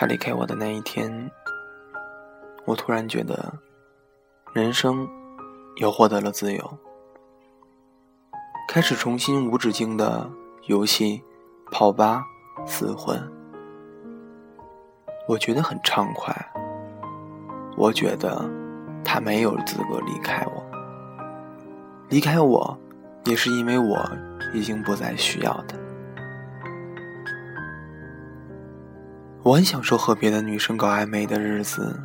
他离开我的那一天，我突然觉得，人生又获得了自由，开始重新无止境的游戏、泡吧、厮混。我觉得很畅快。我觉得他没有资格离开我，离开我也是因为我已经不再需要他。我很享受和别的女生搞暧昧的日子，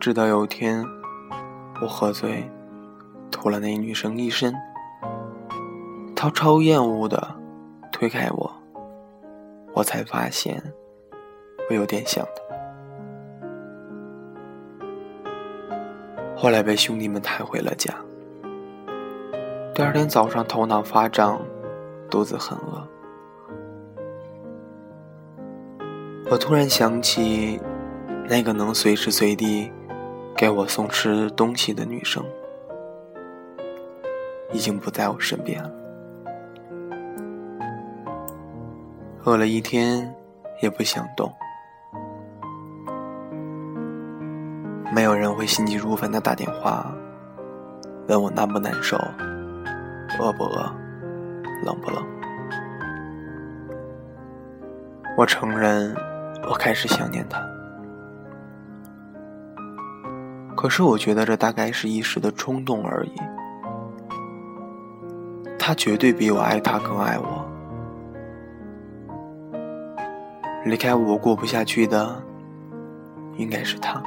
直到有一天我喝醉，吐了那女生一身，她超厌恶的推开我，我才发现我有点想她。后来被兄弟们抬回了家，第二天早上头脑发胀，肚子很饿。我突然想起，那个能随时随地给我送吃东西的女生，已经不在我身边了。饿了一天，也不想动。没有人会心急如焚的打电话，问我难不难受，饿不饿，冷不冷。我承认。我开始想念他，可是我觉得这大概是一时的冲动而已。他绝对比我爱他更爱我。离开我过不下去的，应该是他。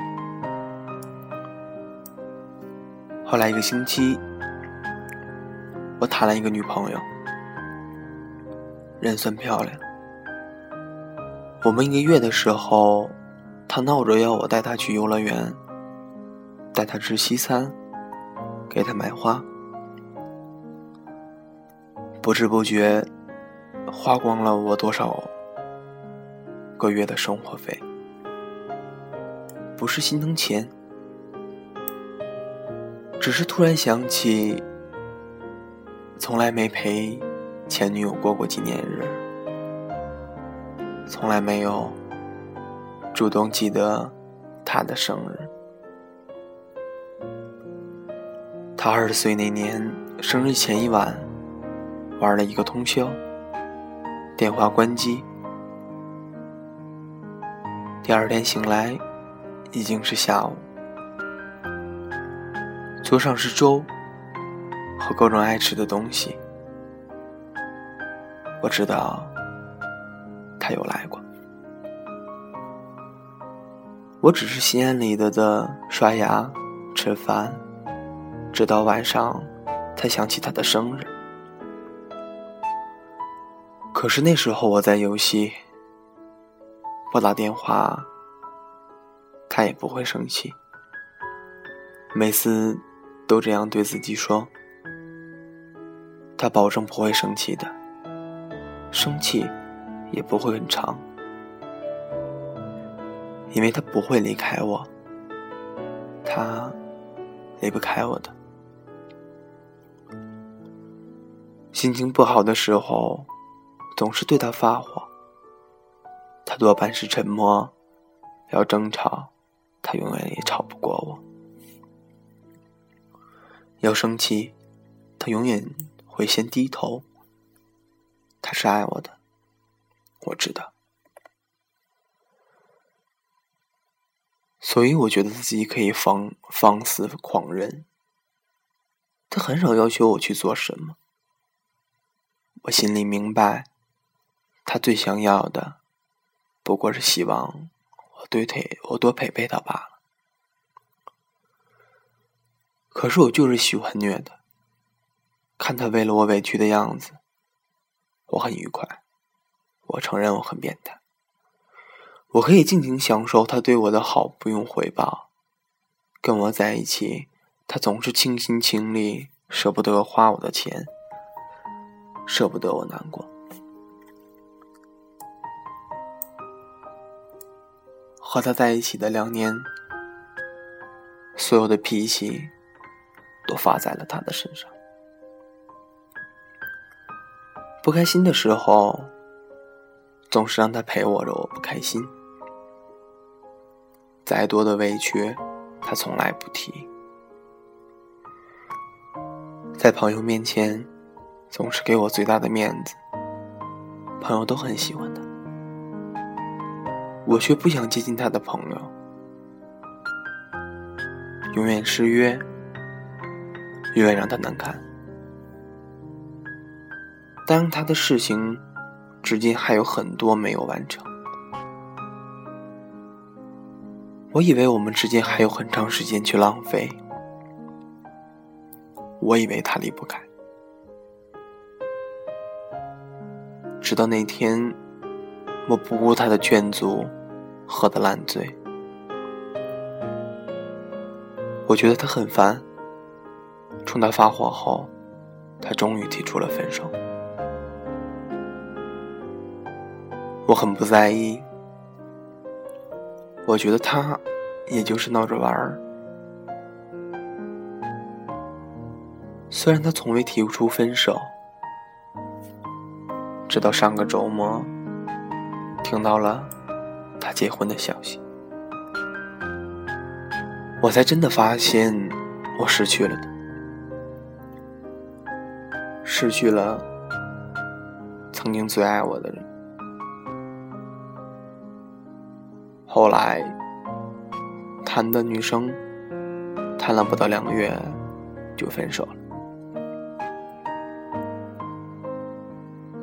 后来一个星期，我谈了一个女朋友，人算漂亮。我们一个月的时候，他闹着要我带他去游乐园，带他吃西餐，给他买花，不知不觉花光了我多少个月的生活费。不是心疼钱，只是突然想起，从来没陪前女友过过纪念日。从来没有主动记得他的生日。他二十岁那年生日前一晚，玩了一个通宵，电话关机。第二天醒来，已经是下午，桌上是粥和各种爱吃的东西。我知道。他有来过，我只是心安理得的刷牙、吃饭，直到晚上才想起他的生日。可是那时候我在游戏，拨打电话，他也不会生气。每次都这样对自己说，他保证不会生气的，生气。也不会很长，因为他不会离开我，他离不开我的。心情不好的时候，总是对他发火，他多半是沉默；要争吵，他永远也吵不过我；要生气，他永远会先低头。他是爱我的。我知道，所以我觉得自己可以放放肆狂人。他很少要求我去做什么，我心里明白，他最想要的不过是希望我对他我多陪陪他罢了。可是我就是喜欢虐他，看他为了我委屈的样子，我很愉快。我承认我很变态，我可以尽情享受他对我的好，不用回报。跟我在一起，他总是倾心倾力，舍不得花我的钱，舍不得我难过。和他在一起的两年，所有的脾气都发在了他的身上。不开心的时候。总是让他陪我着，我不开心。再多的委屈，他从来不提。在朋友面前，总是给我最大的面子，朋友都很喜欢他，我却不想接近他的朋友，永远失约，永远让他难堪。当他的事情，至今还有很多没有完成。我以为我们之间还有很长时间去浪费，我以为他离不开，直到那天，我不顾他的劝阻，喝得烂醉。我觉得他很烦，冲他发火后，他终于提出了分手。我很不在意，我觉得他也就是闹着玩儿。虽然他从未提出分手，直到上个周末听到了他结婚的消息，我才真的发现我失去了他，失去了曾经最爱我的人。后来，谈的女生谈了不到两个月就分手了。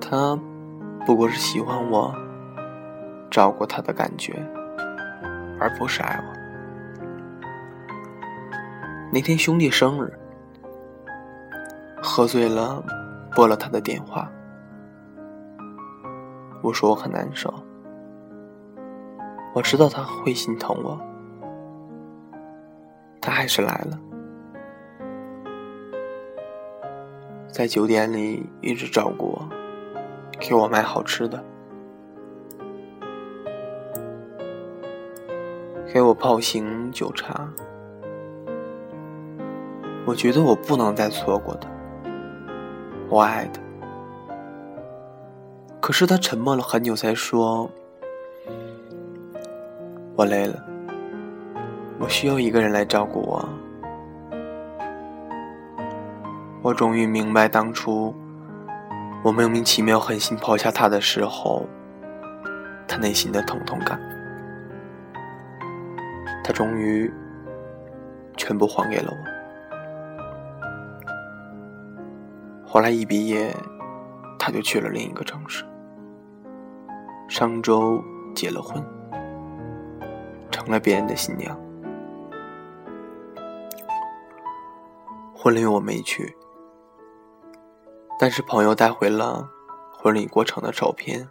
他不过是喜欢我，照顾他的感觉，而不是爱我。那天兄弟生日，喝醉了，拨了他的电话，我说我很难受。我知道他会心疼我，他还是来了，在酒店里一直照顾我，给我买好吃的，给我泡醒酒茶。我觉得我不能再错过他，我爱他。可是他沉默了很久，才说。我累了，我需要一个人来照顾我。我终于明白，当初我莫名其妙狠心抛下他的时候，他内心的疼痛感。他终于全部还给了我。后来一毕业，他就去了另一个城市。上周结了婚。成了别人的新娘，婚礼我没去，但是朋友带回了婚礼过程的照片，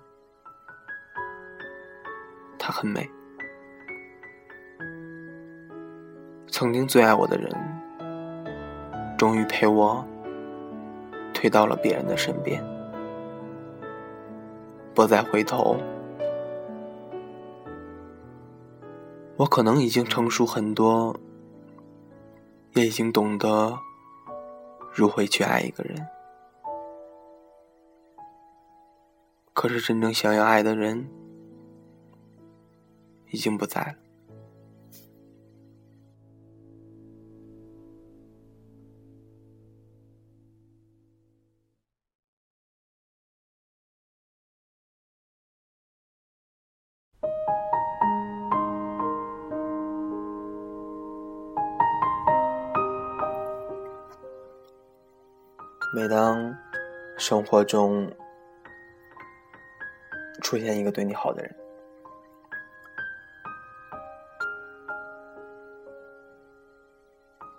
她很美。曾经最爱我的人，终于陪我退到了别人的身边，不再回头。我可能已经成熟很多，也已经懂得如何去爱一个人。可是真正想要爱的人，已经不在了。每当生活中出现一个对你好的人，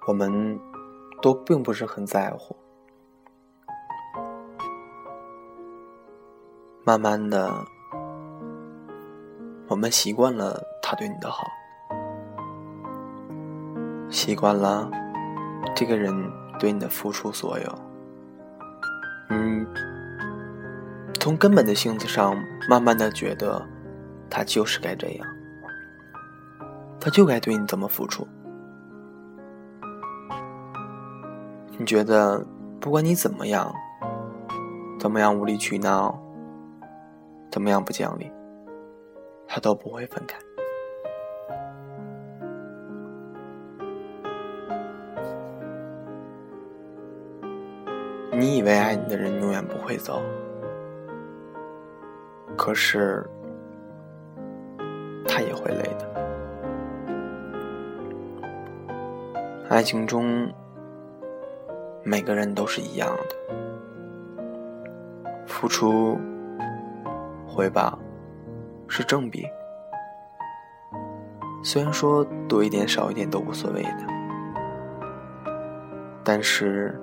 我们都并不是很在乎。慢慢的，我们习惯了他对你的好，习惯了这个人对你的付出所有。嗯，从根本的性子上，慢慢的觉得，他就是该这样，他就该对你这么付出。你觉得，不管你怎么样，怎么样无理取闹，怎么样不讲理，他都不会分开。你以为爱你的人永远不会走，可是他也会累的。爱情中，每个人都是一样的，付出、回报是正比。虽然说多一点少一点都无所谓的，但是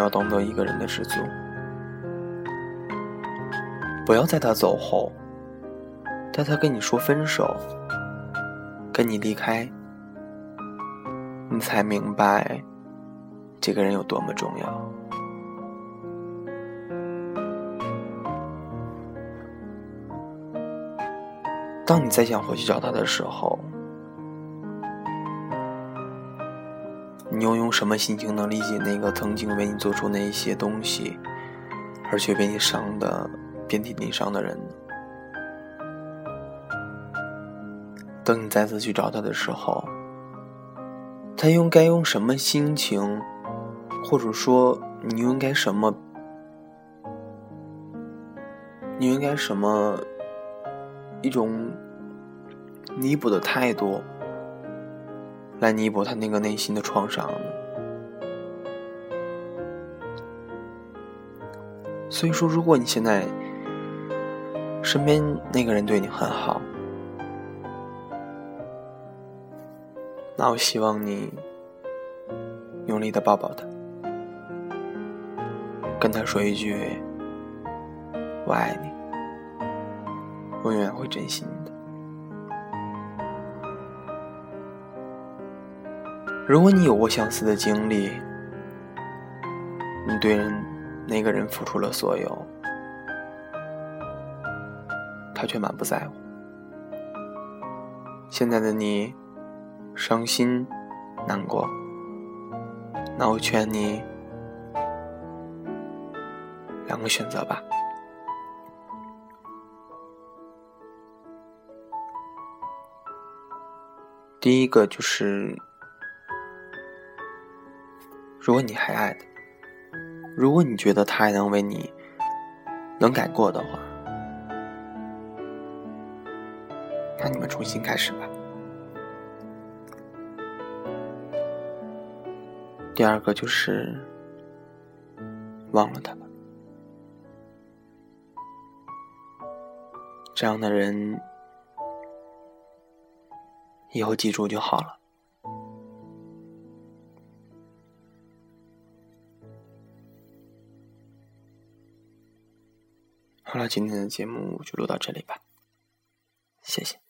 要懂得一个人的知足，不要在他走后，在他跟你说分手、跟你离开，你才明白这个人有多么重要。当你再想回去找他的时候，你又用什么心情能理解那个曾经为你做出那一些东西，而却被你伤的遍体鳞伤的人？等你再次去找他的时候，他又该用什么心情，或者说你应该什么，你应该什么？一种弥补的态度，来弥补他那个内心的创伤所以说，如果你现在身边那个人对你很好，那我希望你用力的抱抱他，跟他说一句“我爱你”。我永远会珍惜你如果你有过相似的经历，你对那个人付出了所有，他却满不在乎。现在的你伤心难过，那我劝你两个选择吧。第一个就是，如果你还爱他，如果你觉得他还能为你能改过的话，那你们重新开始吧。第二个就是忘了他吧，这样的人。以后记住就好了。好了，今天的节目就录到这里吧，谢谢。